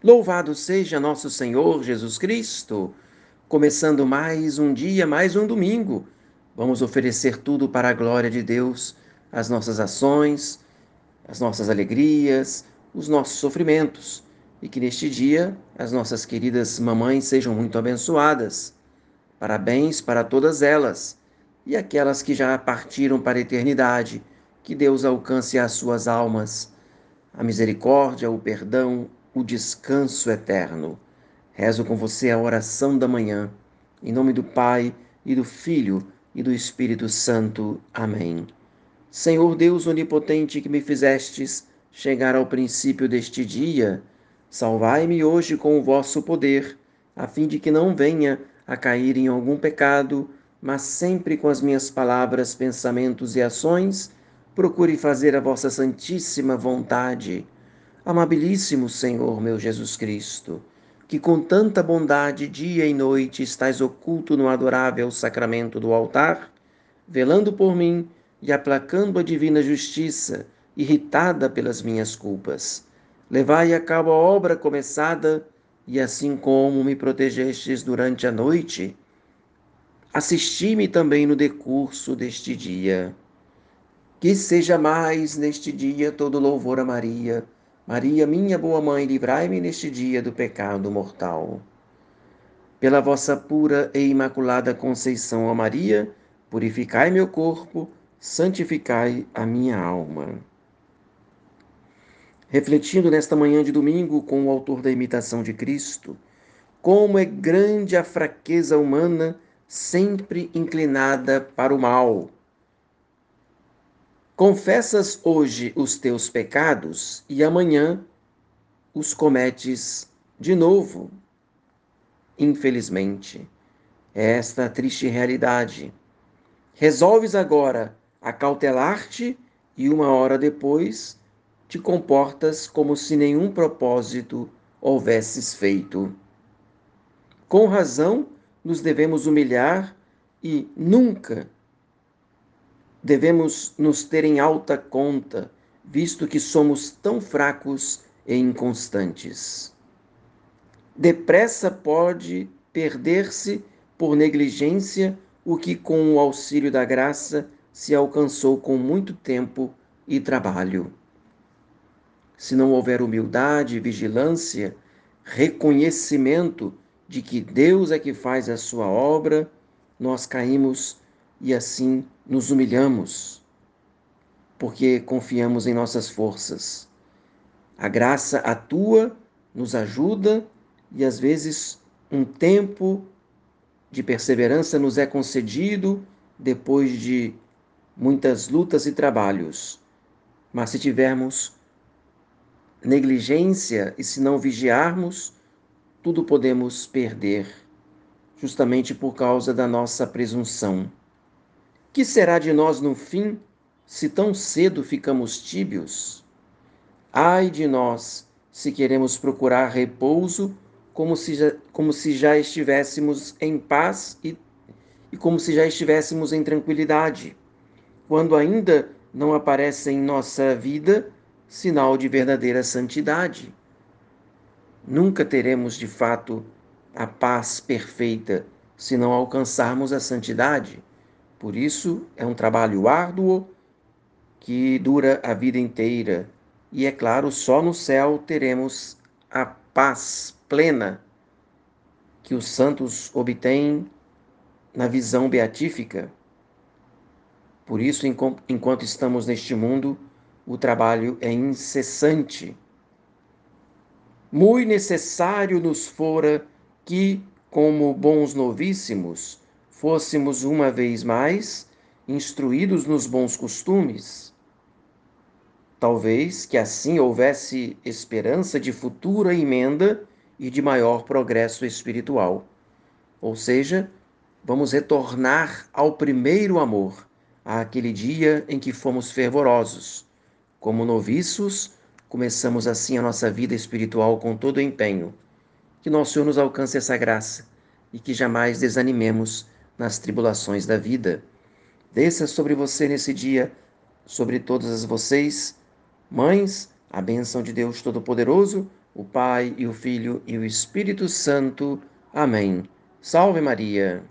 Louvado seja nosso Senhor Jesus Cristo! Começando mais um dia, mais um domingo, vamos oferecer tudo para a glória de Deus, as nossas ações, as nossas alegrias, os nossos sofrimentos, e que neste dia as nossas queridas mamães sejam muito abençoadas. Parabéns para todas elas e aquelas que já partiram para a eternidade, que Deus alcance as suas almas. A misericórdia, o perdão, o descanso eterno. Rezo com você a oração da manhã, em nome do Pai e do Filho e do Espírito Santo. Amém. Senhor Deus onipotente que me fizestes chegar ao princípio deste dia, salvai-me hoje com o vosso poder, a fim de que não venha a cair em algum pecado, mas sempre com as minhas palavras, pensamentos e ações, procure fazer a vossa santíssima vontade Amabilíssimo Senhor meu Jesus Cristo, que com tanta bondade dia e noite estás oculto no adorável sacramento do altar, velando por mim e aplacando a divina justiça, irritada pelas minhas culpas. Levai a cabo a obra começada, e assim como me protegestes durante a noite, assisti-me também no decurso deste dia. Que seja mais neste dia todo louvor a Maria Maria, minha boa mãe, livrai-me neste dia do pecado mortal. Pela vossa pura e imaculada conceição, ó Maria, purificai meu corpo, santificai a minha alma. Refletindo nesta manhã de domingo com o autor da imitação de Cristo, como é grande a fraqueza humana, sempre inclinada para o mal Confessas hoje os teus pecados e amanhã os cometes de novo. Infelizmente, é esta a triste realidade. Resolves agora acautelar-te e uma hora depois te comportas como se nenhum propósito houvesses feito. Com razão, nos devemos humilhar e nunca devemos nos ter em alta conta, visto que somos tão fracos e inconstantes. Depressa pode perder-se por negligência o que, com o auxílio da graça, se alcançou com muito tempo e trabalho. Se não houver humildade, vigilância, reconhecimento de que Deus é que faz a sua obra, nós caímos e assim nos humilhamos, porque confiamos em nossas forças. A graça atua, nos ajuda e às vezes um tempo de perseverança nos é concedido depois de muitas lutas e trabalhos. Mas se tivermos negligência e se não vigiarmos, tudo podemos perder, justamente por causa da nossa presunção. Que será de nós no fim, se tão cedo ficamos tíbios? Ai de nós, se queremos procurar repouso, como se já, como se já estivéssemos em paz e, e como se já estivéssemos em tranquilidade, quando ainda não aparece em nossa vida sinal de verdadeira santidade. Nunca teremos de fato a paz perfeita se não alcançarmos a santidade. Por isso, é um trabalho árduo que dura a vida inteira. E é claro, só no céu teremos a paz plena que os santos obtêm na visão beatífica. Por isso, enquanto estamos neste mundo, o trabalho é incessante. Muito necessário nos fora que, como bons novíssimos, fôssemos uma vez mais instruídos nos bons costumes. Talvez que assim houvesse esperança de futura emenda e de maior progresso espiritual. Ou seja, vamos retornar ao primeiro amor, àquele dia em que fomos fervorosos. Como noviços, começamos assim a nossa vida espiritual com todo o empenho. Que nosso Senhor nos alcance essa graça e que jamais desanimemos nas tribulações da vida. Desça sobre você nesse dia, sobre todas vocês, mães, a bênção de Deus Todo-Poderoso, o Pai e o Filho e o Espírito Santo. Amém. Salve Maria!